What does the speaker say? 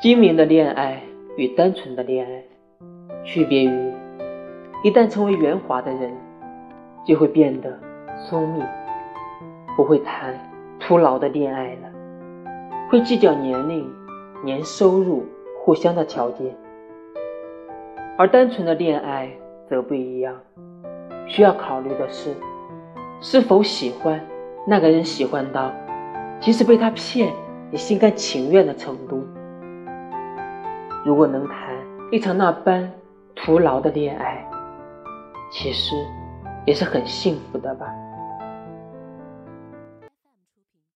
精明的恋爱与单纯的恋爱，区别于一旦成为圆滑的人，就会变得聪明，不会谈徒劳的恋爱了，会计较年龄、年收入、互相的条件。而单纯的恋爱则不一样，需要考虑的是是否喜欢那个人，喜欢到即使被他骗也心甘情愿的程度。如果能谈一场那般徒劳的恋爱，其实也是很幸福的吧。